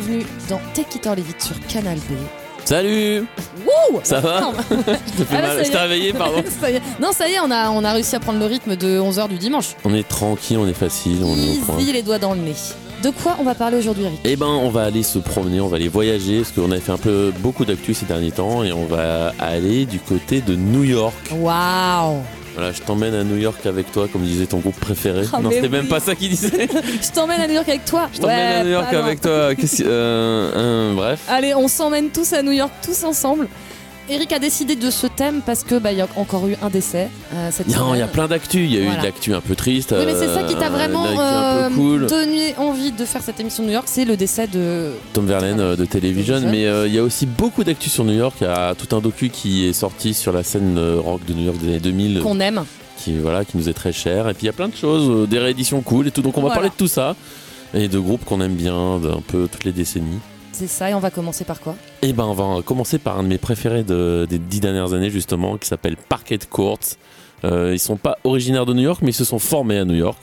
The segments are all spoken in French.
bienvenue dans Take It or Leave It sur Canal B. Salut Wouh Ça va Je Ah bah, Je t'ai réveillé, pardon. ça. Non, ça y est, on a, on a réussi à prendre le rythme de 11h du dimanche. On est tranquille, on est facile, on. Easy les doigts dans le nez. De quoi on va parler aujourd'hui, Eric Eh ben, on va aller se promener, on va aller voyager, parce qu'on a fait un peu beaucoup d'actu ces derniers temps, et on va aller du côté de New York. Waouh Voilà, je t'emmène à New York avec toi, comme disait ton groupe préféré. Ah, non, c'était même pas ça qu'il disait. Je t'emmène à New York avec toi Je t'emmène Ouais, à New York avec toi. Euh, euh, bref. Allez, on s'emmène tous à New York, tous ensemble. Eric a décidé de ce thème parce que bah, il y a encore eu un décès euh, cette Il y, a- semaine. il y a plein d'actu. Il y a eu de l'actu un peu triste. Oui, mais c'est ça qui t'a euh, vraiment euh, cool. donné envie de faire cette émission de New York, c'est le décès de. Tom Verlaine de Television, mais euh, il y a aussi beaucoup d'actu sur New York. Il y a tout un docu qui est sorti sur la scène rock de New York des années 2000, qu'on aime. qui voilà, qui nous est très cher. Et puis il y a plein de choses, des rééditions cool et tout. Donc on va Voilà. parler de tout ça et de groupes qu'on aime bien, d'un peu toutes les décennies. C'est ça, et on va commencer par quoi? Et ben on va commencer par un de mes préférés de- des dix dernières années justement, qui s'appelle Parquet Court. Euh, ils sont pas originaires de New York, mais ils se sont formés à New York.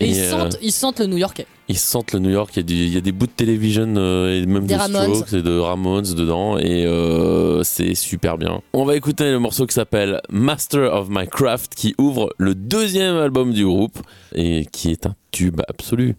Et, ils, euh, sentent, ils sentent le New Yorkais. Ils sentent le New York, il y a, du- il y a des bouts de télévision euh, et même Des de Ramones. Strokes et de Ramones dedans et euh, c'est super bien. On va écouter le morceau qui s'appelle Master of My Craft qui ouvre le deuxième album du groupe et qui est un tube absolu.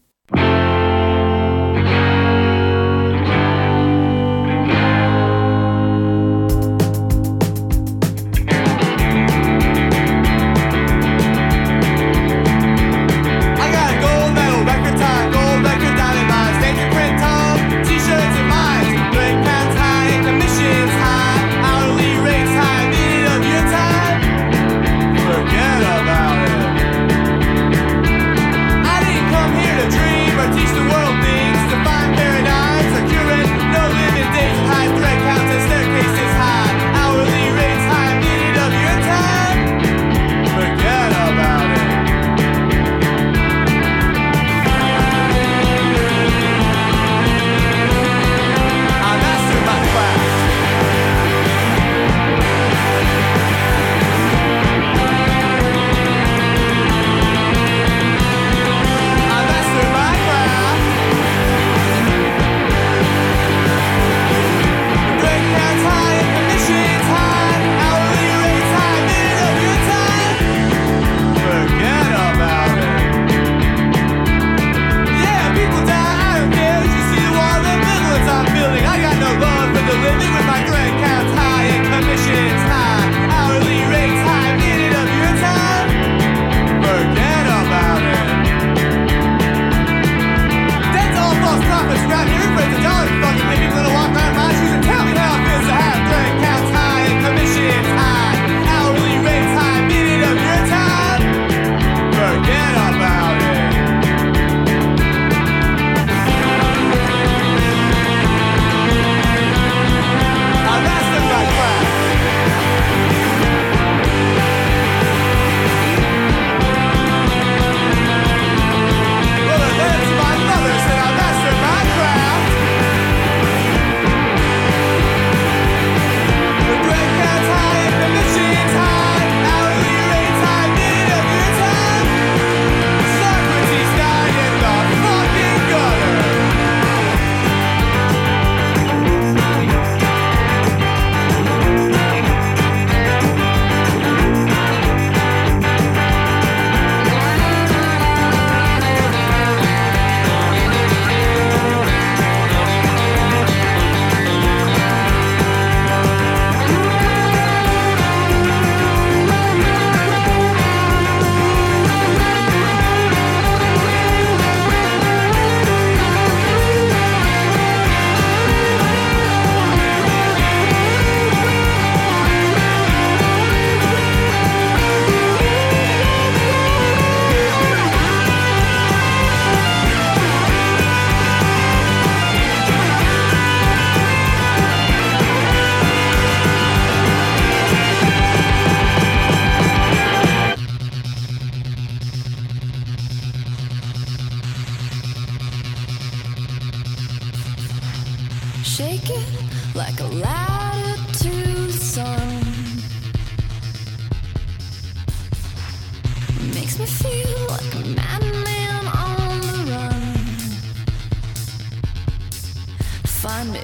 Find me.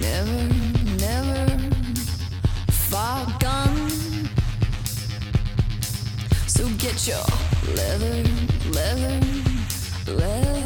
Never, never far gone. So get your leather, leather, leather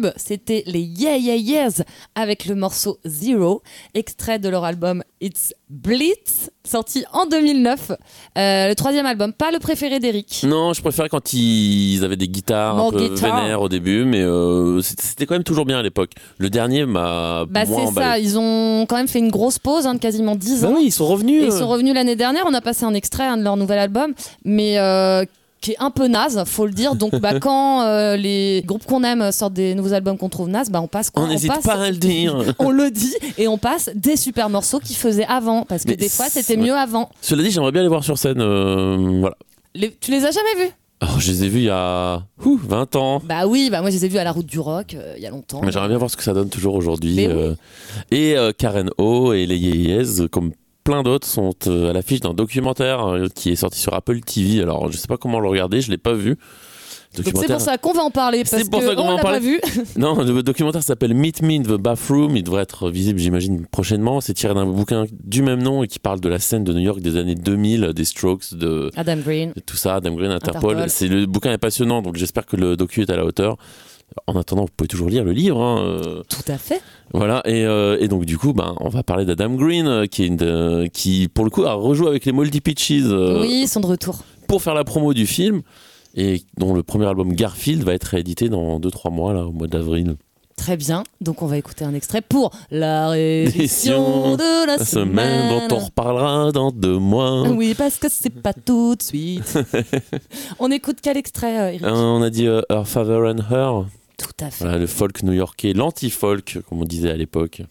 tube C'était les Yeah Yeah Yeahs avec le morceau Zero, extrait de leur album It's Blitz, sorti en 2009. Euh, le troisième album, pas le préféré d'Eric. Non, je préférais quand ils avaient des guitares More un peu guitar. vénères au début, mais euh, c'était quand même toujours bien à l'époque. Le dernier m'a Bah moins c'est ça, ils ont quand même fait une grosse pause hein, de quasiment 10 Bah ans. oui, ils sont revenus. Et ils euh. sont revenus l'année dernière, on a passé un extrait hein, de leur nouvel album, mais euh, qui est un peu naze, faut le dire. Donc bah, quand euh, les groupes qu'on aime sortent des nouveaux albums qu'on trouve naze, bah, on passe quoi On n'hésite pas à le dire. on le dit et on passe des super morceaux qu'ils faisaient avant parce que Mais des fois c'était mieux avant. Cela dit, j'aimerais bien les voir sur scène. euh, voilà. Les- tu les as jamais vus? Alors, je les ai vus il y a ouh, 20 ans. Bah oui, bah moi je les ai vus à la route du rock euh, il y a longtemps. Mais j'aimerais bien voir ce que ça donne toujours aujourd'hui. Mais oui. euh. Et euh, Karen O et les Yeyes, comme plein d'autres, sont euh, à l'affiche d'un documentaire euh, qui est sorti sur Apple TV. Alors, je sais pas comment le regarder, je l'ai pas vu. Donc c'est Documentaire. pour ça qu'on va en parler parce C'est pour ça qu'on en l'a pas vu. Non, le documentaire s'appelle Meet Me in the Bathroom. Il devrait être visible, j'imagine, prochainement. C'est tiré d'un bouquin du même nom et qui parle de la scène de New York des années 2000, des Strokes, de, Adam Green. de tout ça, Adam Green, Interpol. Interpol. C'est le bouquin est passionnant, donc j'espère que le docu est à la hauteur. En attendant, vous pouvez toujours lire le livre. hein, euh, Tout à fait. voilà, et, euh, et donc du coup, ben, on va parler d'Adam Green, euh, qui, est une de- qui, pour le coup, a rejoué avec les Moldy Peaches euh, oui, ils sont de retour. pour faire la promo du film, et dont le premier album Garfield va être réédité dans 2-3 mois, là, au mois d'avril. Très bien. Donc on va écouter un extrait pour la réédition de la La semaine semaine. dont on reparlera dans deux mois. Oui, parce que c'est pas tout de suite. on écoute quel extrait, Eric? On a dit Her Father and Her, Voilà, le folk new-yorkais, l'anti-folk, comme on disait à l'époque.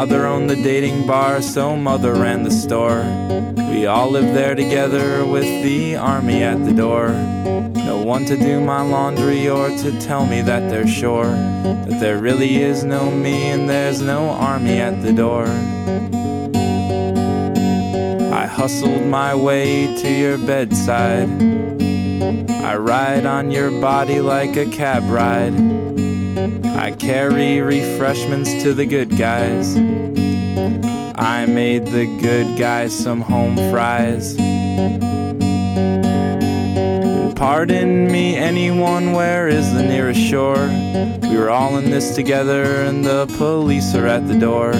Father owned the dating bar, so mother ran the store. We all lived there together with the army at the door. No one to do my laundry or to tell me that they're sure that there really is no me and there's no army at the door. I hustled my way to your bedside. I ride on your body like a cab ride. I carry refreshments to the good guys. I made the good guys some home fries. Pardon me, anyone, where is the nearest shore? We were all in this together, and the police are at the door.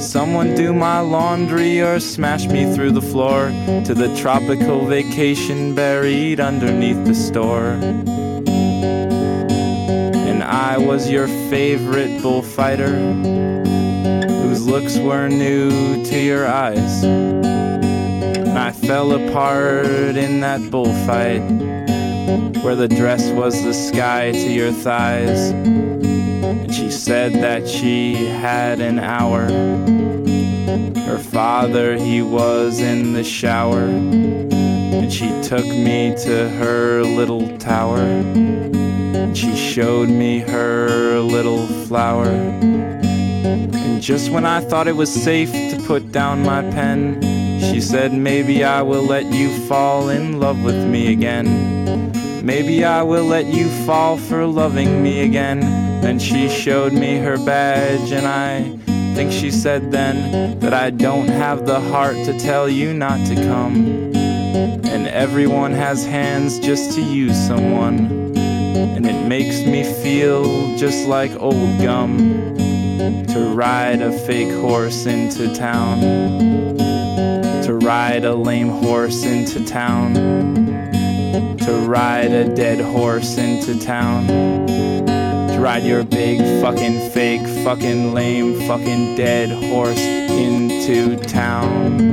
Someone do my laundry or smash me through the floor to the tropical vacation buried underneath the store. I was your favorite bullfighter, whose looks were new to your eyes. I fell apart in that bullfight, where the dress was the sky to your thighs. And she said that she had an hour. Her father, he was in the shower. And she took me to her little tower. She showed me her little flower. And just when I thought it was safe to put down my pen, she said, Maybe I will let you fall in love with me again. Maybe I will let you fall for loving me again. Then she showed me her badge, and I think she said then that I don't have the heart to tell you not to come. And everyone has hands just to use someone. And it makes me feel just like old gum to ride a fake horse into town. To ride a lame horse into town. To ride a dead horse into town. To ride your big fucking fake fucking lame fucking dead horse into town.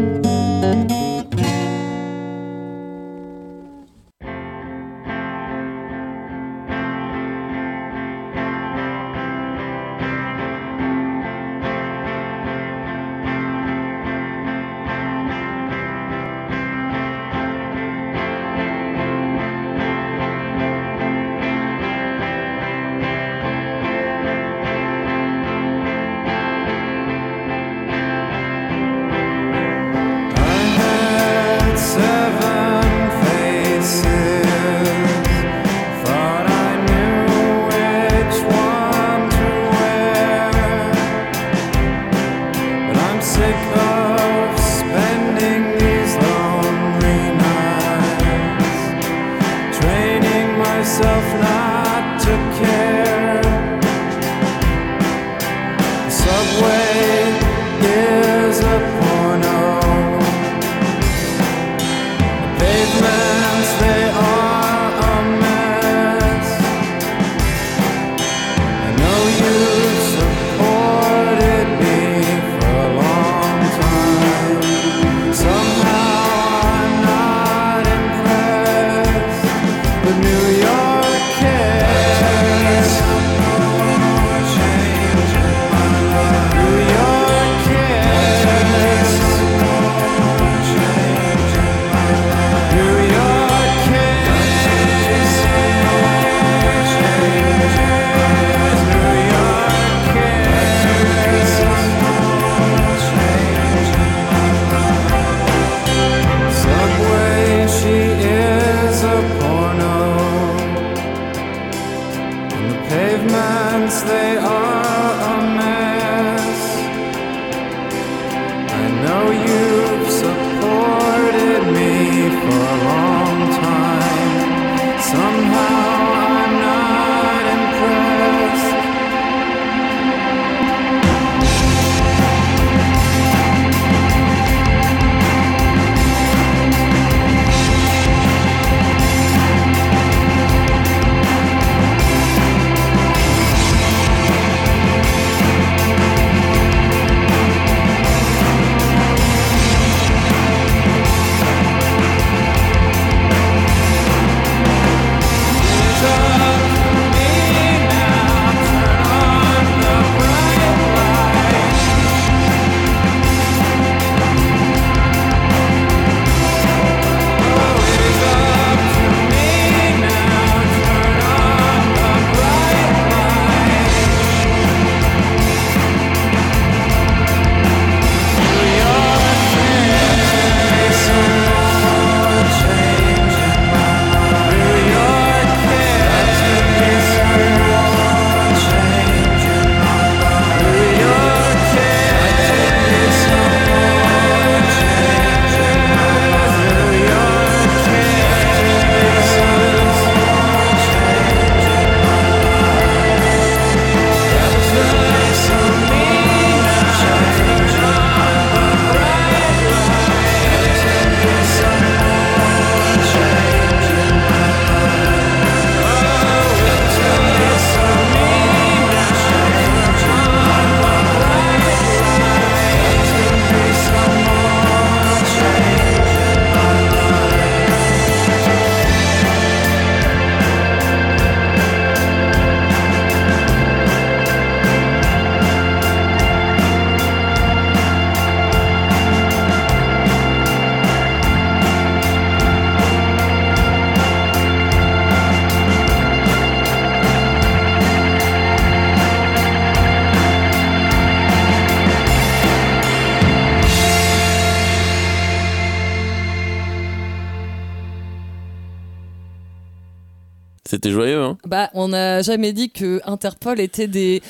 C'était joyeux, hein Bah, on n'a jamais dit que Interpol était des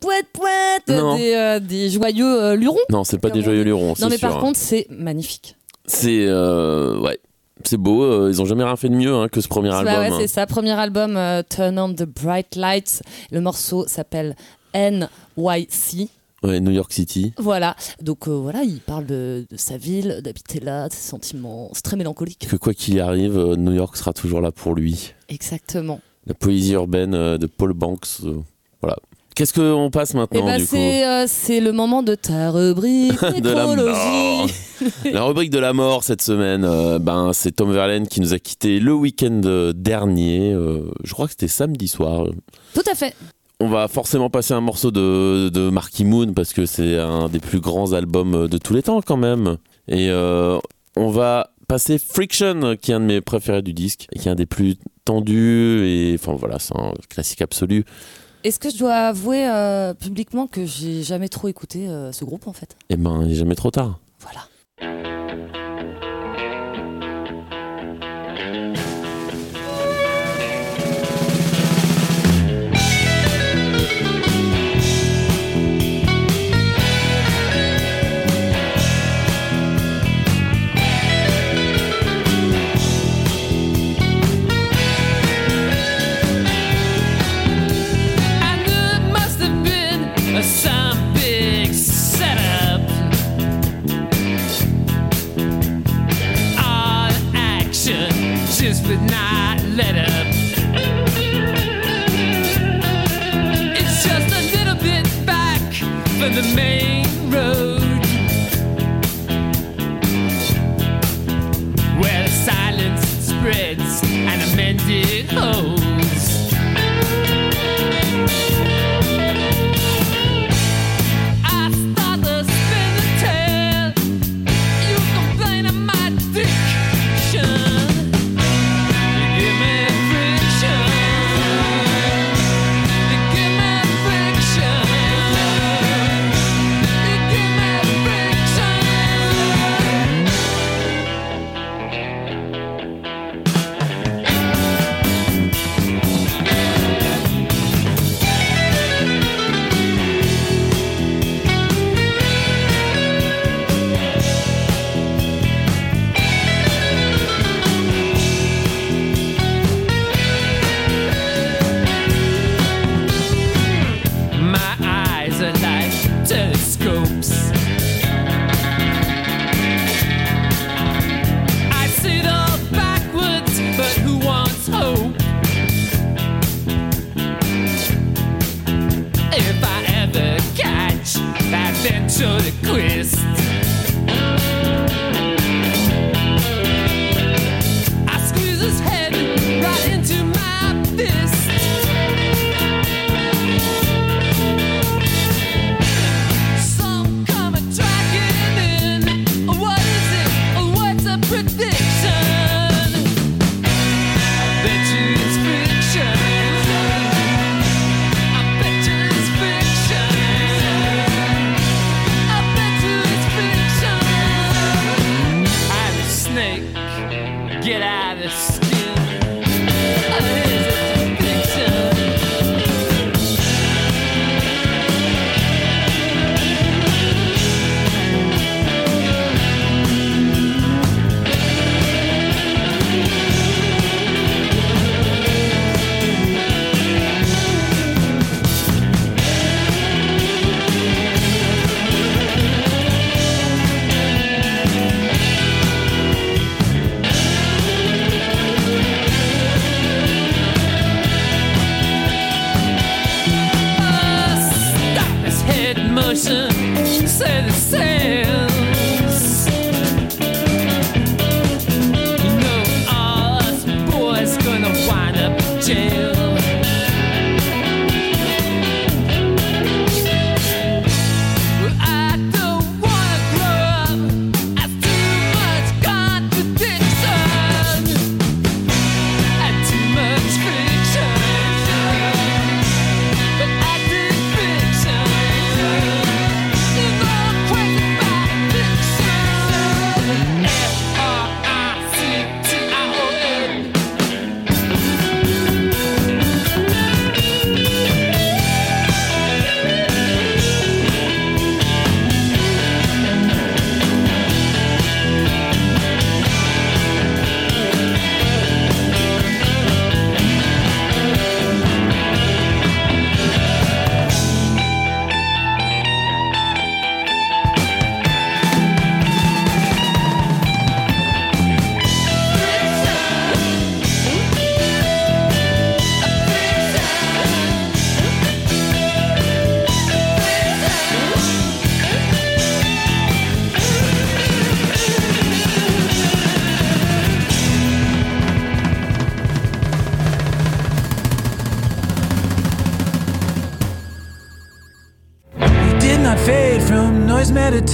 poètes, Non. des, euh, des joyeux euh, lurons. Non, c'est pas des joyeux lurons, c'est Non, mais sûr. par hein. contre, c'est magnifique. C'est euh, ouais, c'est beau. ils ont jamais rien fait de mieux hein, que ce premier Bah album. ouais, hein. c'est ça, premier album, Turn on the Bright Lights. Le morceau s'appelle NYC. Ouais, New York City. Voilà, donc euh, voilà, il parle de, de sa ville, d'habiter là, de ses sentiments. C'est très mélancolique. Que quoi qu'il arrive, euh, New York sera toujours là pour lui. Exactement. La poésie urbaine euh, de Paul Banks. voilà. Qu'est-ce qu'on passe maintenant bah, du coup c'est le moment de ta rubrique De la mort. La rubrique de la mort cette semaine, ben c'est Tom Verlaine qui nous a quitté le week-end dernier. je crois que c'était samedi soir. Tout à fait. On va forcément passer un morceau de, de Marky Moon parce que c'est un des plus grands albums de tous les temps quand même. Et euh, on va passer Friction qui est un de mes préférés du disque et qui est un des plus tendus et enfin voilà c'est un classique absolu. Est-ce que je dois avouer euh, publiquement que j'ai jamais trop écouté euh, ce groupe en fait? Et ben il est jamais trop tard. Voilà.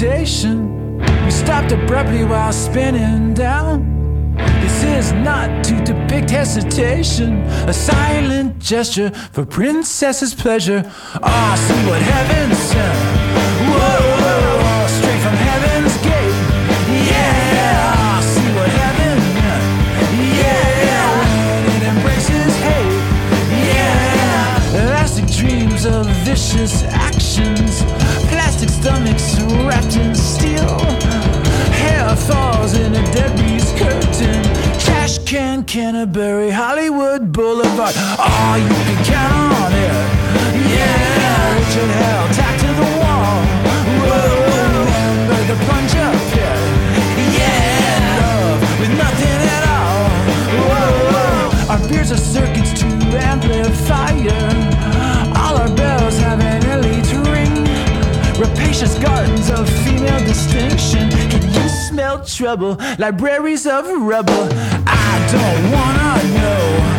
We stopped abruptly while spinning down. This is not to depict hesitation, a silent gesture for princess's pleasure. Ah, see what heaven sent. Canterbury, Hollywood Boulevard. Oh, you can count on it. Yeah, Richard Hell, tacked to the wall. Whoa, remember the plunger pit. Yeah, love with nothing at all. Whoa, our beers are circuits to amplifier. All our bells have an elite ring. Rapacious gardens of female distinction. Can you smell trouble? Libraries of rubble. I don't wanna know.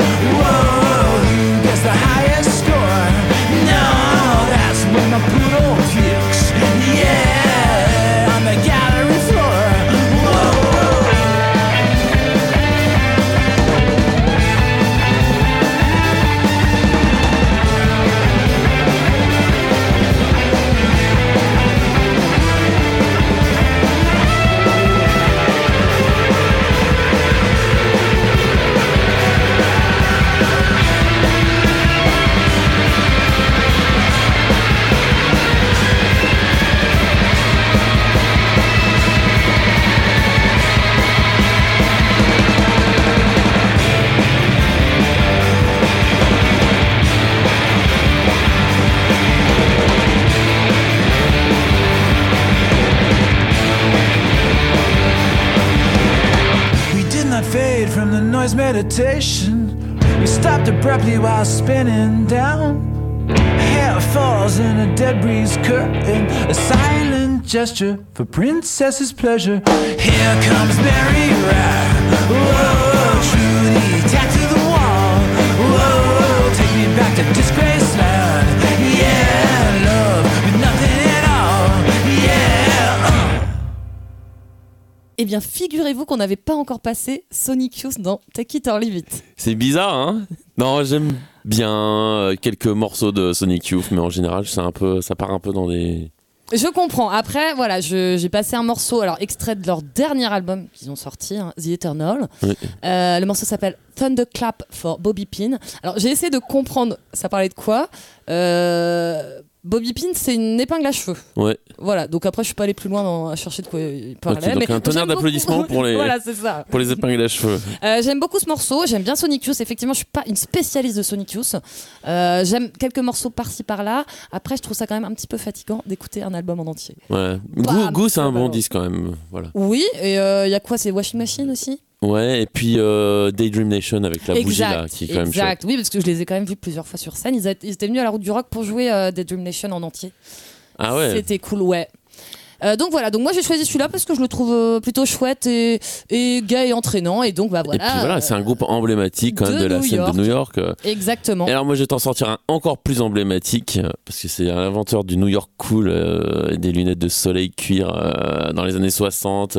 From the noise meditation. We stopped abruptly while spinning down. Hair falls in a dead breeze curtain. A silent gesture for princess's pleasure. Here comes Mary Rat. Whoa, Trudy, tacked to the wall. Whoa, take me back to Disgraceland. Yeah, Eh bien, figurez-vous qu'on n'avait pas encore passé Sonic Youth dans Take It or Leave It. C'est bizarre, hein? Non, j'aime bien euh, quelques morceaux de Sonic Youth, mais en général, c'est un peu, ça part un peu dans des. Je comprends. Après, voilà, j'ai passé un morceau, alors extrait de leur dernier album qu'ils ont sorti, hein, The Eternal. Oui. Euh, le morceau s'appelle Thunderclap for Bobby Pin. Alors j'ai essayé de comprendre, ça parlait de quoi? Euh, Bobby Pin, c'est une épingle à cheveux. Ouais. Voilà, donc après je suis pas allé plus loin dans- à chercher de quoi il parlait. donc mais un tonnerre d'applaudissements pour les- voilà, c'est ça. Pour les épingles à cheveux. Euh, j'aime beaucoup ce morceau, j'aime bien Sonic Youth. Effectivement, je suis pas une spécialiste de Sonic Youth. Euh, j'aime quelques morceaux par-ci par-là. Après, je trouve ça quand même un petit peu fatigant d'écouter un album en entier. Ouais. Bam, Goût, Goût, c'est un bon disque quand même. Voilà. Oui, et il y a quoi C'est Washing Machine aussi? Ouais, et puis euh, Daydream Nation avec la bougie là, qui est quand même chouette. exact. Oui, parce que je les ai quand même vus plusieurs fois sur scène. Ils, a- ils étaient venus à la route du rock pour jouer euh, des Dream Nation en entier. Ah ouais. C'était cool, ouais. Euh, donc voilà, donc moi j'ai choisi celui-là parce que je le trouve plutôt chouette et, et gay et entraînant et donc bah Et voilà. puis voilà, c'est un groupe emblématique quand même de de la New scène York. de New York. Exactement. Et alors moi je vais t'en sortir un encore plus emblématique parce que c'est l'inventeur du New York cool euh, et des lunettes de soleil cuir euh, dans les années 60.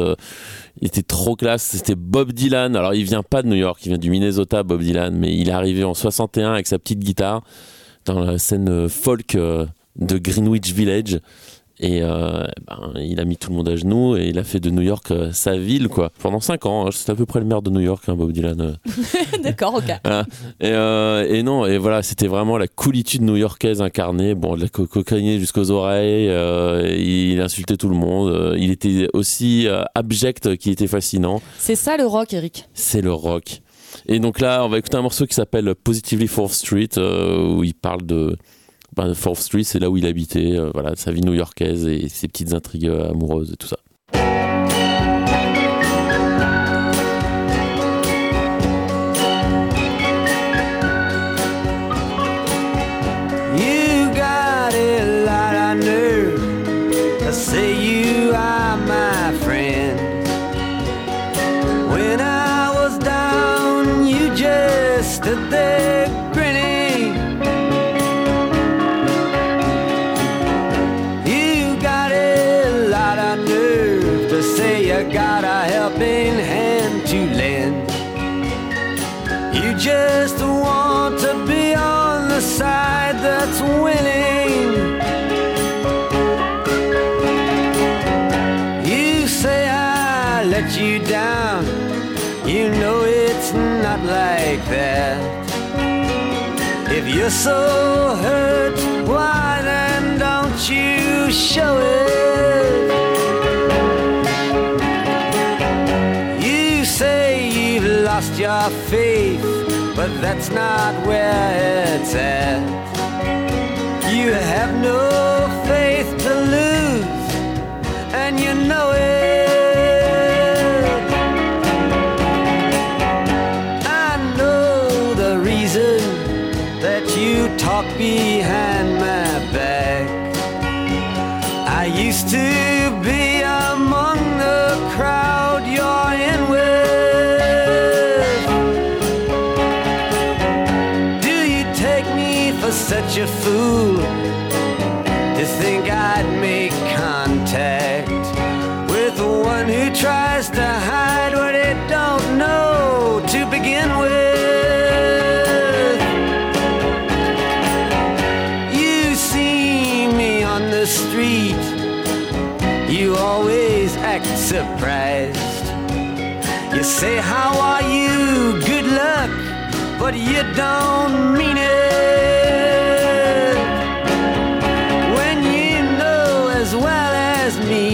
Il était trop classe, c'était Bob Dylan. Alors il vient pas de New York, il vient du Minnesota, Bob Dylan, mais il est arrivé en 61 avec sa petite guitare dans la scène euh, folk euh, de Greenwich Village. Et euh, ben, il a mis tout le monde à genoux et il a fait de New York euh, sa ville quoi pendant 5 ans. hein. C'était à peu près le maire de New York, hein, Bob Dylan. euh. D'accord, ok. Et, euh, et non, et voilà, c'était vraiment la coolitude new-yorkaise incarnée. Bon, de la co- cocaïne jusqu'aux oreilles. il insultait tout le monde. il était aussi abject qu'il était fascinant. C'est ça le rock, Eric? C'est le rock. Et donc là, on va écouter un morceau qui s'appelle Positively Fourth Street, où il parle de. Ben, Fourth Street, c'est là où il habitait, euh, voilà, sa vie new-yorkaise et ses petites intrigues euh, amoureuses et tout ça. so hurt, why then don't you show it? You say you've lost your faith, but that's not where it's at. You have no faith. surprised. You say, How are you? Good luck, but you don't mean it. When you know as well as me,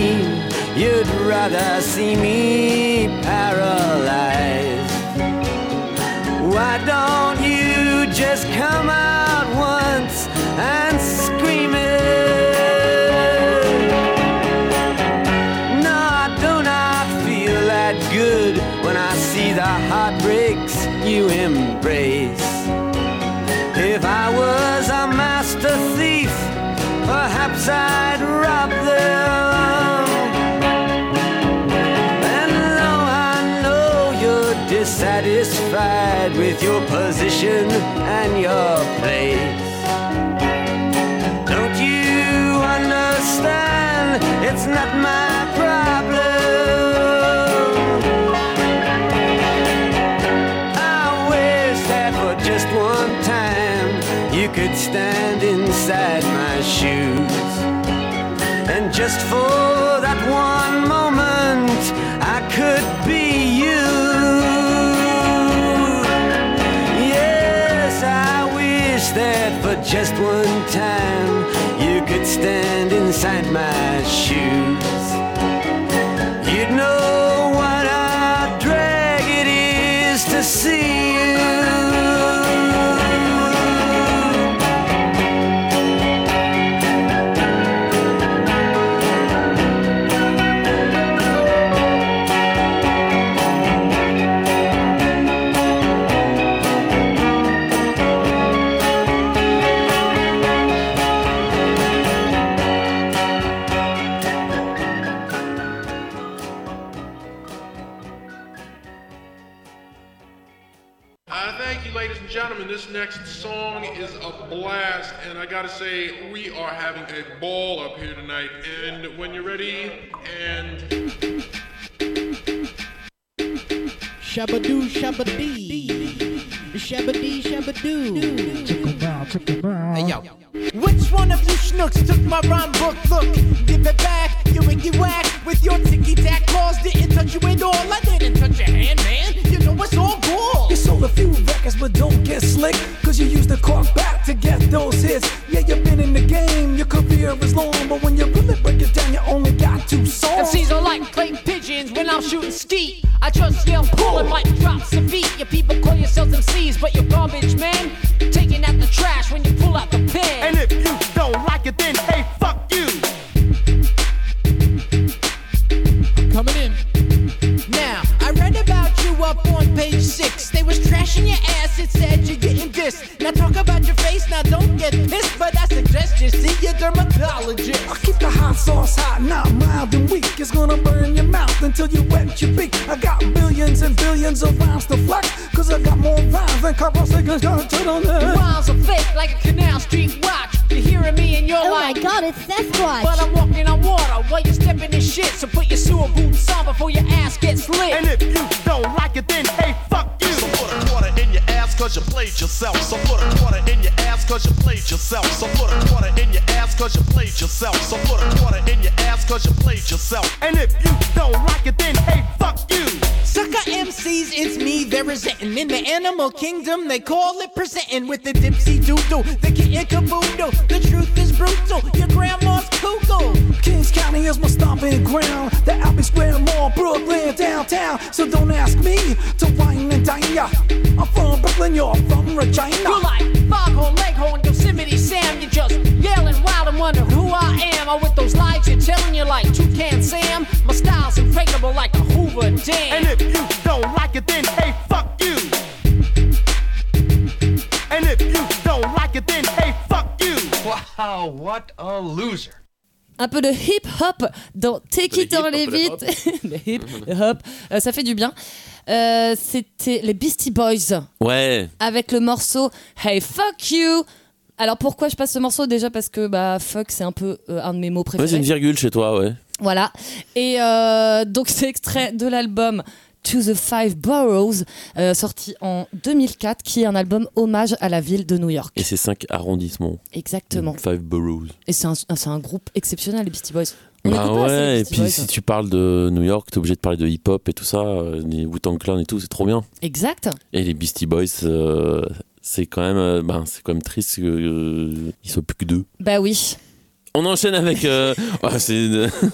you'd rather see me paralyzed. Why don't you just come out? once I'd robbed them. And though I know you're dissatisfied with your position and your place, don't you understand? It's not my just for Shabadoo, shabadee. Shabadee, shabadoo. Check 'em out, check 'em out. Hey, yo. Which one of you schnooks took my rhyme book? Look. you're oh like, Oh my god, it's Sasquatch. But I'm walking on water while you're stepping in shit. So put your sewer boots on before your ass gets lit. And if you don't like it, then hey, fuck you. So put a quarter in your ass cause you played yourself. So put a quarter in your ass cause you played yourself. So put a quarter in your ass cause you played yourself. So put a quarter in your ass cause you played yourself. And if you don't like it, then hey, fuck you. Sucker MCs, it's me they're resenting. In the animal kingdom, they call it presenting with the dipsy doo doo, the kid in the truth is brutal, your grandma's cuckoo. Kings County is my stomping ground. The Albee Square Mall, Brooklyn, downtown. So don't ask me to wine and dine ya. I'm from Brooklyn, you're from Regina. You're like Foghorn, Leghorn, Yosemite Sam. You're just yelling wild and wonder who I am. Or with those lies you're telling you like Toucan Sam. My style's impregnable like a Hoover Dam. And if you don't like it, then hey, fuck you. And if you Wow, what a loser. Un peu de hip hop dans Take It Le or hip, Leave It. le hip, hop, Euh, ça fait du bien. Euh, C'était les Beastie Boys Ouais. avec le morceau Hey Fuck You. Alors pourquoi je passe ce morceau? Déjà parce que bah fuck c'est un peu euh, un de mes mots Ouais, préférés. c'est une virgule chez toi, ouais. Voilà. Et euh, donc c'est extrait de l'album To the Five Boroughs, euh, sorti en 2004, qui est un album hommage à la ville de New York. Et c'est cinq arrondissements. Exactement. Five boroughs. Et c'est un, c'est un groupe exceptionnel, les Beastie Boys. On Bah assez les ouais, et puis Boys. si tu parles de New York, t'es obligé de parler de hip-hop et tout ça, euh, les Wu-Tang Clan et tout, c'est trop bien. Exact. Et les Beastie Boys, euh, c'est quand même, euh, ben, c'est quand même triste qu'ils soient plus que deux. Bah oui. On enchaîne avec. euh, ouais, c'est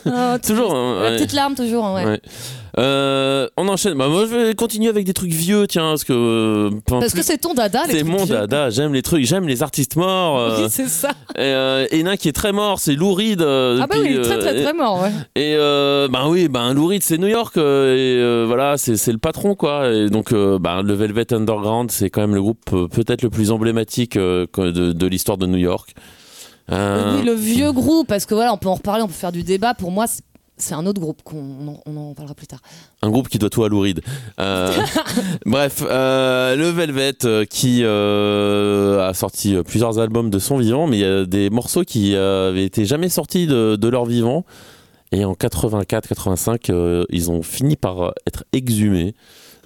Oh, toujours. hein, La ouais. petite larme toujours, hein, ouais. Ouais. Euh, on enchaîne. Bah, moi, je vais continuer avec des trucs vieux, tiens, parce que. euh, Parce plus- que c'est ton dada, les C'est trucs mon vieux. dada. J'aime les trucs. J'aime les artistes morts. euh, Oui, c'est ça. et, euh, et l'un qui est très mort, c'est Lou Reed. euh, Ah bah oui, très très euh, très mort, ouais. Et euh, ben oui, ben Lou Reed c'est New York euh, et euh, voilà c'est c'est le patron quoi. Et donc euh, ben, le Velvet Underground c'est quand même le groupe euh, peut-être le plus emblématique euh, que- de, de l'histoire de New York. Euh, Oui, le vieux groupe, parce que voilà, on peut en reparler, on peut faire du débat. Pour moi, c'est- un autre groupe qu'on on en, on en parlera plus tard. Un groupe qui doit tout à Lou Reed. Euh, bref, euh, le Velvet qui euh, a sorti plusieurs albums de son vivant, mais il y a des morceaux qui avaient été jamais sortis de, de leur vivant. Et en 84-85, euh, ils ont fini par être exhumés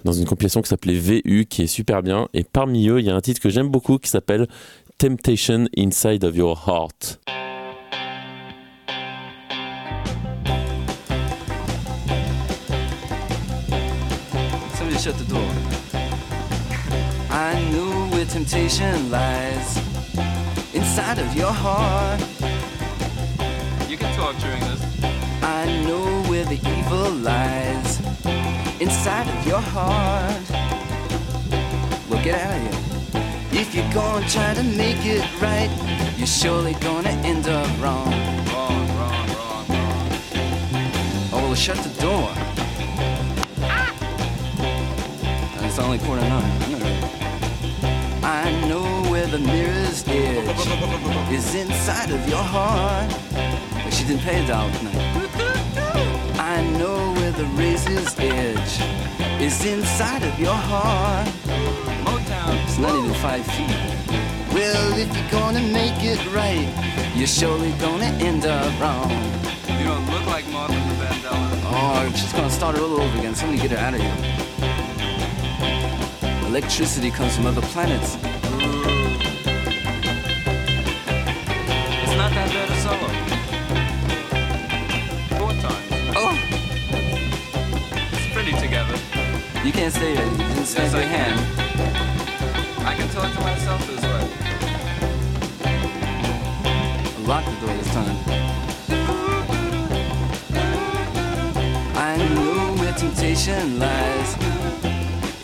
dans une compilation qui s'appelait VU, qui est super bien. Et parmi eux, il y a un titre que j'aime beaucoup qui s'appelle Temptation Inside of Your Heart. Somebody shut the door. I know where temptation lies inside of your heart. You can talk during this. I know where the evil lies inside of your heart. Well, get out of here. If you're gonna try to make it right, you're surely gonna end up wrong. Wrong, wrong, wrong, wrong. Oh, well, shut the door. And It's only quarter nine. I know. I know where the mirror's edge is inside of your heart. But she didn't pay a dollar tonight. I know where the razor's edge is inside of your heart. It's not even five feet. Well, if you're gonna make it right, you're surely gonna end up wrong. You don't look like Martha the Vandella. Oh, she's gonna start it all over again. Somebody get her out of here. Electricity comes from other planets. It's not that bad a solo. Four times. Oh, It's pretty together. you can't stay there. You snap Yes, your I hand. I can talk to myself this way. Lock the door this time. I know where temptation lies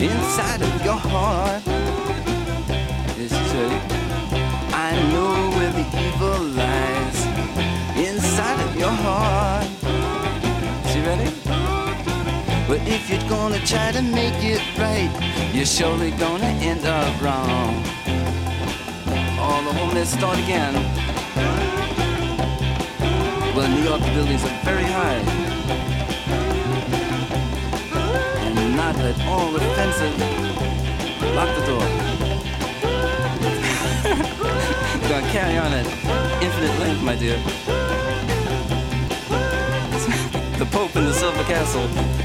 inside of your heart. You it. I know where the evil lies inside of your heart. Is you ready? But if you're gonna try to make it right, you're surely gonna end up wrong. Oh, the whole mess start again. Well, New York buildings are very high. And not at all offensive. Lock the door. Gonna carry on at infinite length, my dear. the Pope in the Silver Castle.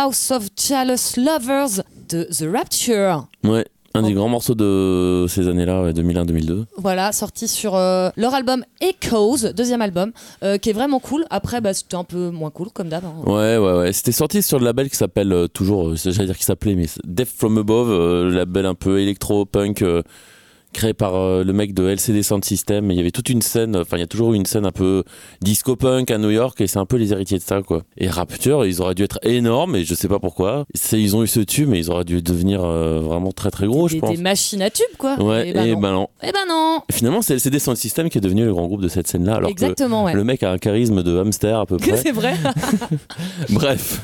House of Jealous Lovers de The Rapture. Ouais, un des grands morceaux de ces années-là, ouais, 2001-2002. Voilà, sorti sur euh, leur album Echoes, deuxième album, euh, qui est vraiment cool. Après, bah, c'était un peu moins cool, comme d'hab. hein. Ouais, ouais, ouais. C'était sorti sur le label qui s'appelle euh, toujours, j'allais dire qui s'appelait, mais Death From Above, label un peu électro-punk créé par euh, le mec de LCD Sound System. Et il y avait toute une scène, enfin, il y a toujours eu une scène un peu disco-punk à New York et c'est un peu les héritiers de ça, quoi. Et Rapture, ils auraient dû être énormes et je sais pas pourquoi. Ils ont eu ce tube, mais ils auraient dû devenir euh, vraiment très très gros, je Des, pense. des machines à tube, quoi. Ouais, Et bah et non. ben non. Eh ben non. Et Finalement, c'est LCD Sound System qui est devenu le grand groupe de cette scène-là, alors Exactement, que ouais. le mec a un charisme de hamster à peu près. C'est vrai. Bref,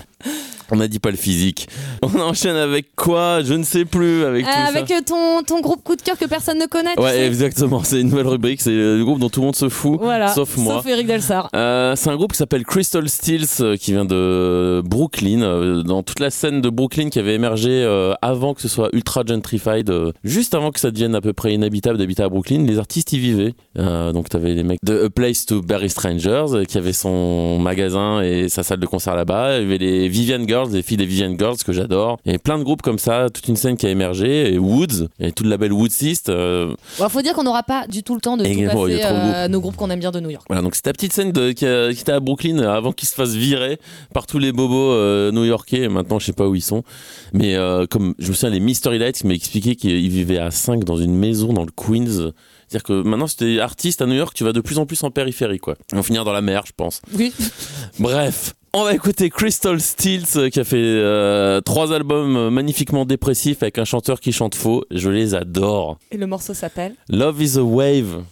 on n'a dit pas le physique. On enchaîne avec quoi? Je ne sais plus. Avec Euh, avec ton, ton groupe coup de cœur que personne ne connaît. Ouais, sais. exactement. C'est une nouvelle rubrique. C'est le groupe dont tout le monde se fout, Voilà. sauf moi. Sauf Eric Delsar. Euh, c'est un groupe qui s'appelle Crystal Steels euh, qui vient de Brooklyn, euh, dans toute la scène de Brooklyn qui avait émergé avant que ce soit ultra gentrified, juste avant que ça devienne à peu près inhabitable d'habiter à Brooklyn. Les artistes y vivaient. Euh, donc t'avais les mecs de A Place to Bury Strangers qui avait son magasin et sa salle de concert là-bas. Il y avait les Vivian Girls, les filles des Vivian Girls que j'adore. Avait plein de groupes comme ça, toute une scène qui a émergé. Et Woods, et tout le label Woodsist. euh, Bon, faut dire qu'on n'aura pas du tout le temps de tout passer a trop de euh, nos groupes qu'on aime bien de New York. Voilà, donc c'est ta petite scène de, qui, a- qui était à Brooklyn euh, avant qu'ils se fassent virer par tous les bobos euh, new-yorkais. Et Maintenant, je sais pas où ils sont. Mais euh, comme je me souviens, les Mystery Lights m'ont expliqué qu'ils vivaient à 5 dans une maison dans le Queens. C'est-à-dire que maintenant, si t'es artiste à New York, tu vas de plus en plus en périphérie, quoi. Ils vont finir dans la mer, je pense. Oui. Bref. On va écouter Crystal Steels euh, qui a fait euh, trois albums euh, magnifiquement dépressifs avec un chanteur qui chante faux. Je les adore. Et le morceau s'appelle Love is a Wave.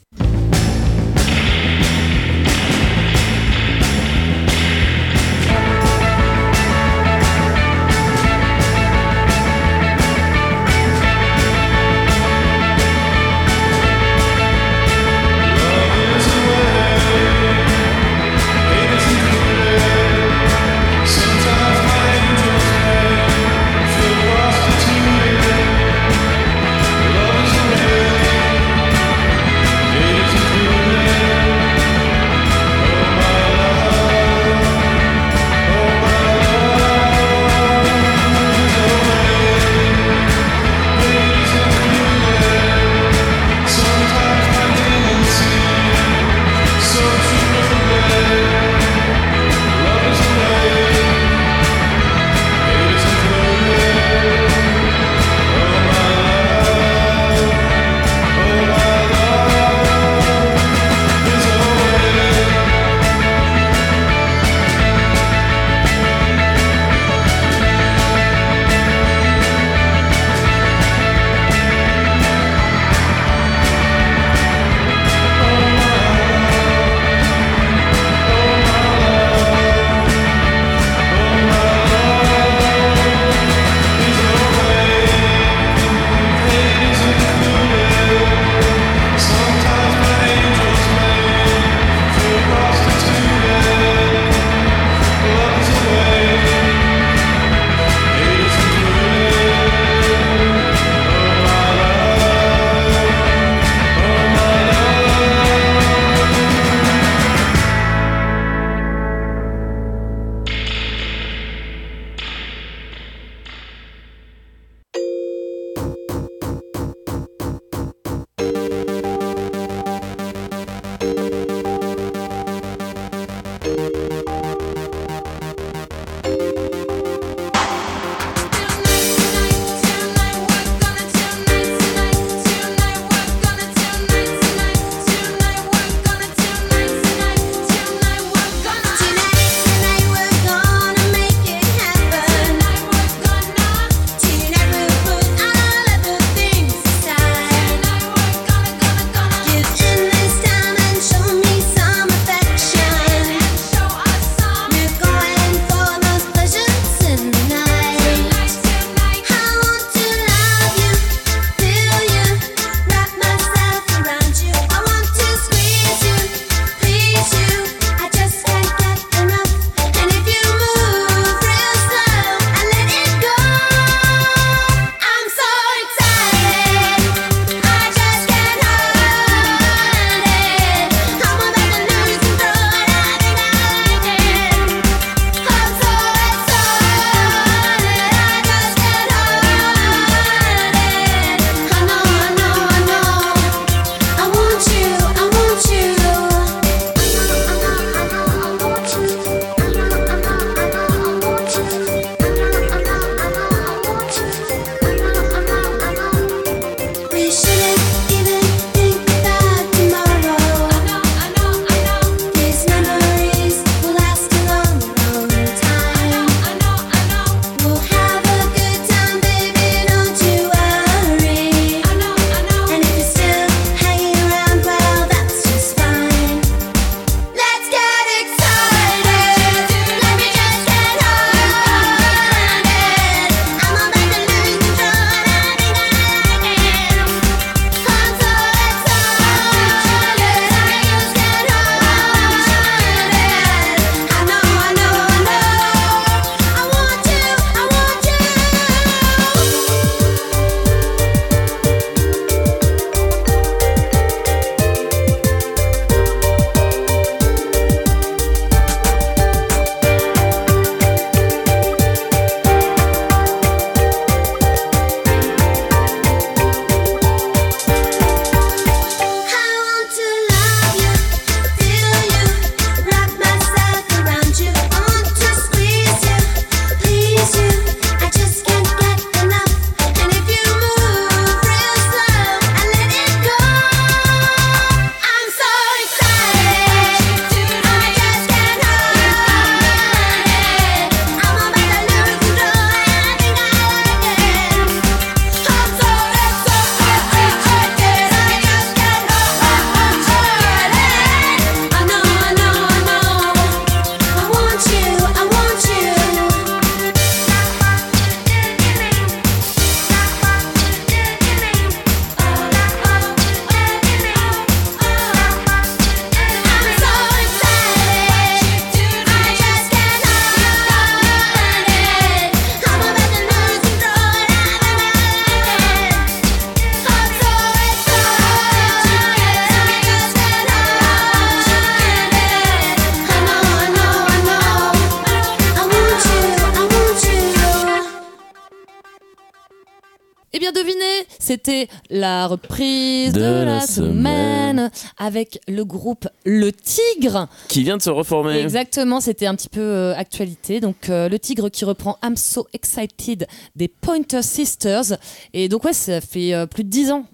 C'était la reprise de, De la, la semaine avec le groupe Le Tigre. Qui vient de se reformer. Exactement, c'était un petit peu euh, actualité. Donc euh, le Tigre qui reprend I'm So Excited des Pointer Sisters. Et donc ouais, ça fait euh, plus de 10 ans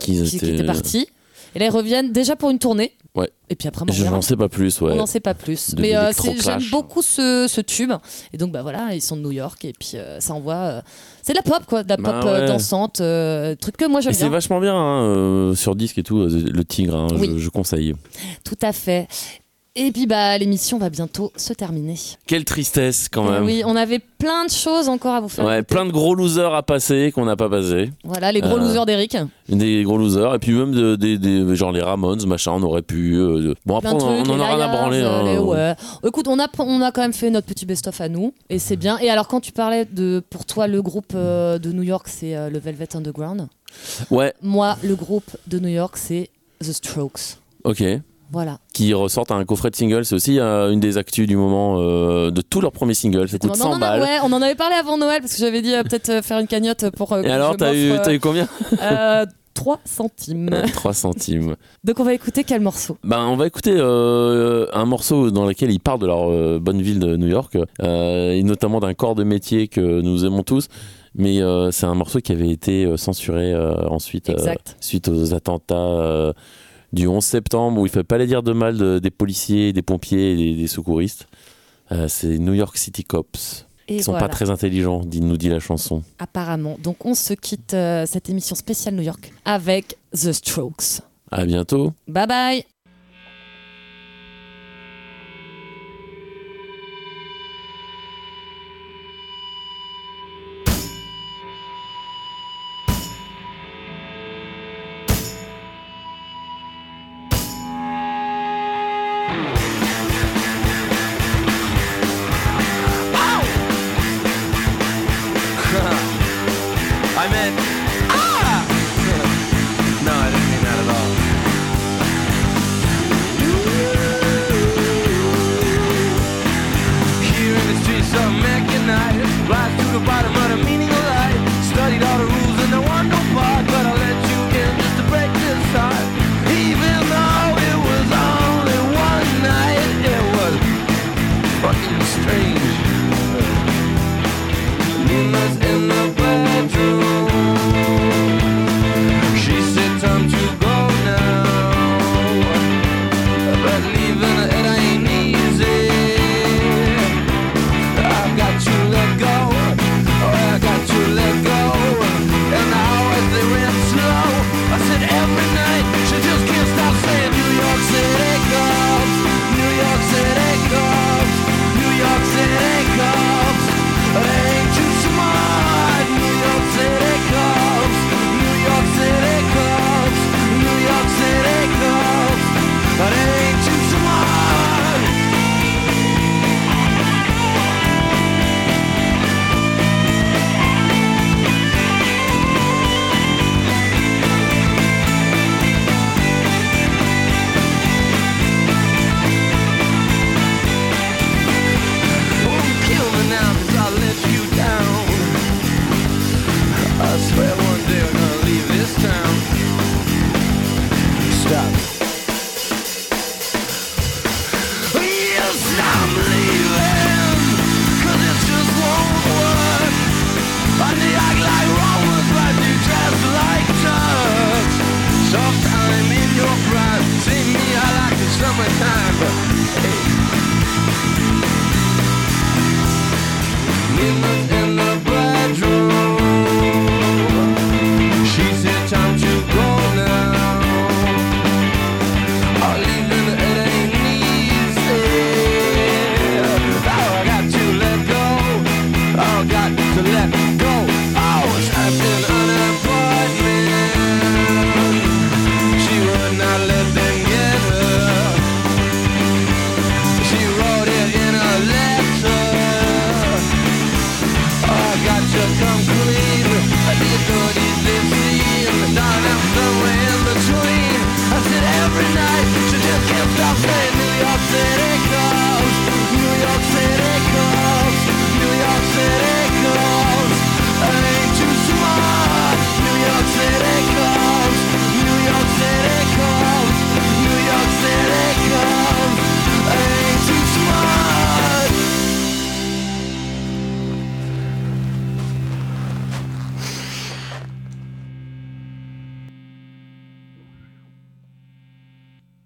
Qu'ils qu'ils étaient- étaient partis. Et là ils reviennent déjà pour une tournée. Ouais. Et puis après, Je n'en sais pas plus, ouais. On n'en sait pas plus. De Mais euh, c'est- j'aime beaucoup ce, ce tube. Et donc, bah voilà, ils sont de New York. Et puis, euh, ça envoie. euh, c'est de la pop, quoi. De la Bah pop ouais. dansante. truc que moi, j'aime c'est bien. vachement bien hein, sur disque et tout, le tigre, hein, Oui. je, je conseille. Tout à fait. Et puis, bah, l'émission va bientôt se terminer. Quelle tristesse quand Eh même. oui, on avait plein de choses encore à vous faire. Ouais, plein de gros losers à passer qu'on n'a pas passé. Voilà, les gros Euh, losers d'Eric. Des gros losers. Et puis même de- des, genre les Ramones, machin, on aurait pu. euh, Bon, après, on, on en a rien à branler. hein. les- ouais. Écoute, on a, on a quand même fait notre petit best-of à nous. Et c'est bien. Et alors, quand tu parlais de. Pour toi, le groupe euh, de New York, c'est le Velvet Underground. Ouais, Moi, le groupe de New York, c'est The Strokes. ok. Voilà. Qui ressortent un coffret de singles. C'est aussi euh, une des actus du moment euh, de tous leurs premiers singles. Ça coûte on, 100 en a, balles. ouais, on en avait parlé avant Noël parce que j'avais dit euh, peut-être faire une cagnotte pour. Et alors, t'as eu, eu combien euh, 3 centimes. 3 centimes. Donc on va écouter quel morceau? Ben, on va écouter euh, un morceau dans lequel ils parlent de leur euh, bonne ville de New York, euh, et notamment d'un corps de métier que nous aimons tous. Mais c'est un morceau qui avait été censuré ensuite suite aux attentats du 11 septembre où il ne fait pas les dire de mal de- des policiers, des pompiers et des, des secouristes. Euh, c'est New York City Cops. Et Ils sont voilà. pas très intelligents, nous dit la chanson. Apparemment. Donc on se quitte euh, cette émission spéciale New York avec The Strokes. À bientôt. Bye bye